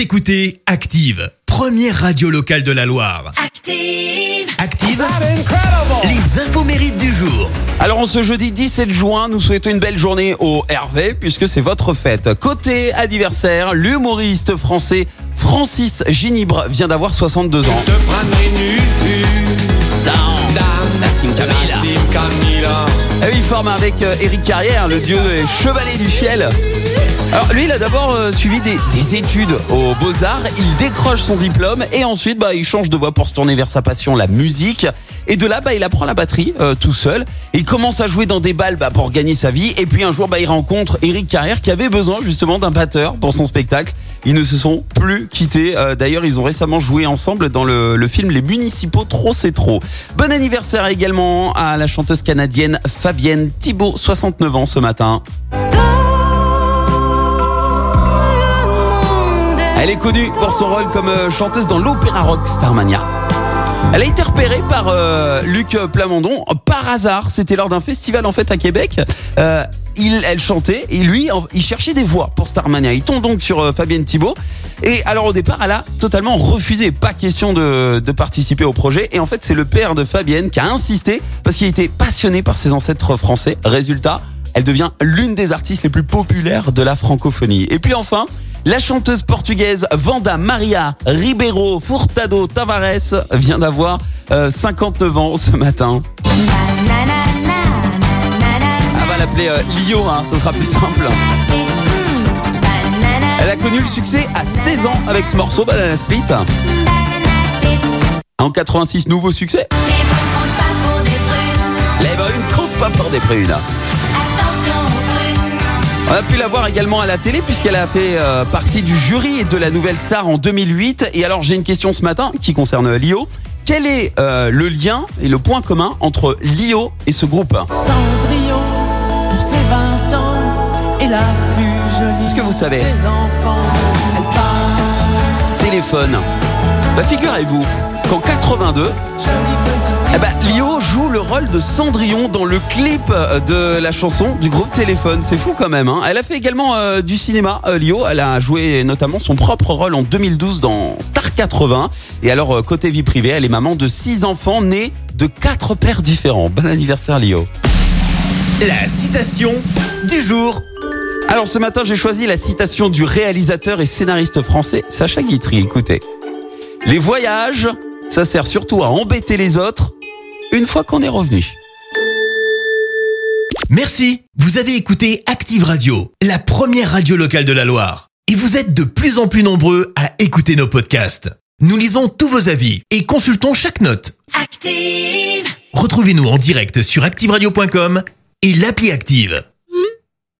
Vous écoutez Active, première radio locale de la Loire. Active. Active, les infos mérites du jour. Alors en ce jeudi 17 juin, nous souhaitons une belle journée au Hervé puisque c'est votre fête. Côté anniversaire, l'humoriste français Francis Ginibre vient d'avoir 62 ans. te Kamila. Nassim Kamila Ah oui, il forme avec euh, Eric Carrière, le dieu des chevaliers du fiel. Alors lui, il a d'abord euh, suivi des, des études aux Beaux-Arts, il décroche son diplôme et ensuite bah, il change de voie pour se tourner vers sa passion, la musique. Et de là, bah, il apprend la batterie euh, tout seul. Il commence à jouer dans des balles bah, pour gagner sa vie. Et puis un jour, bah, il rencontre Eric Carrière qui avait besoin justement d'un batteur pour son spectacle. Ils ne se sont plus quittés. Euh, D'ailleurs, ils ont récemment joué ensemble dans le, le film Les Municipaux Trop c'est trop. Bon anniversaire également à la chanteuse canadienne Fabienne Thibault, 69 ans ce matin. Elle est connue pour son rôle comme euh, chanteuse dans l'opéra rock Starmania. Elle a été repérée par euh, Luc Plamondon par hasard. C'était lors d'un festival en fait à Québec. Euh, elle chantait et lui, il cherchait des voix pour Starmania. Il tombe donc sur euh, Fabienne Thibault. Et alors au départ, elle a totalement refusé. Pas question de, de participer au projet. Et en fait, c'est le père de Fabienne qui a insisté parce qu'il était passionné par ses ancêtres français. Résultat, elle devient l'une des artistes les plus populaires de la francophonie. Et puis enfin, la chanteuse portugaise Vanda Maria Ribeiro Furtado Tavares vient d'avoir euh, 59 ans ce matin. On va l'appeler euh, Lio, hein, ce sera plus simple. Elle a connu le succès à 16 ans avec ce morceau Banana Split. En 86, nouveau succès. Les brunes comptent pas pour des prunes. On a pu la voir également à la télé puisqu'elle a fait euh, partie du jury de la nouvelle star en 2008. Et alors j'ai une question ce matin qui concerne Lio. Quel est euh, le lien et le point commun entre Lio et ce groupe? Cendrillon, pour ses 20 ans, est la plus jolie. Est-ce que vous savez? Téléphone. Bah figurez-vous qu'en 82, jolie petite eh ben. Lio joue le rôle de Cendrillon dans le clip euh, de la chanson du groupe Téléphone. C'est fou quand même. Hein elle a fait également euh, du cinéma, euh, Lio. Elle a joué notamment son propre rôle en 2012 dans Star 80. Et alors, côté vie privée, elle est maman de six enfants nés de quatre pères différents. Bon anniversaire, Lio. La citation du jour. Alors ce matin, j'ai choisi la citation du réalisateur et scénariste français Sacha Guitry. Écoutez. Les voyages, ça sert surtout à embêter les autres une fois qu'on est revenu. Merci. Vous avez écouté Active Radio, la première radio locale de la Loire. Et vous êtes de plus en plus nombreux à écouter nos podcasts. Nous lisons tous vos avis et consultons chaque note. Active. Retrouvez-nous en direct sur activeradio.com et l'appli Active.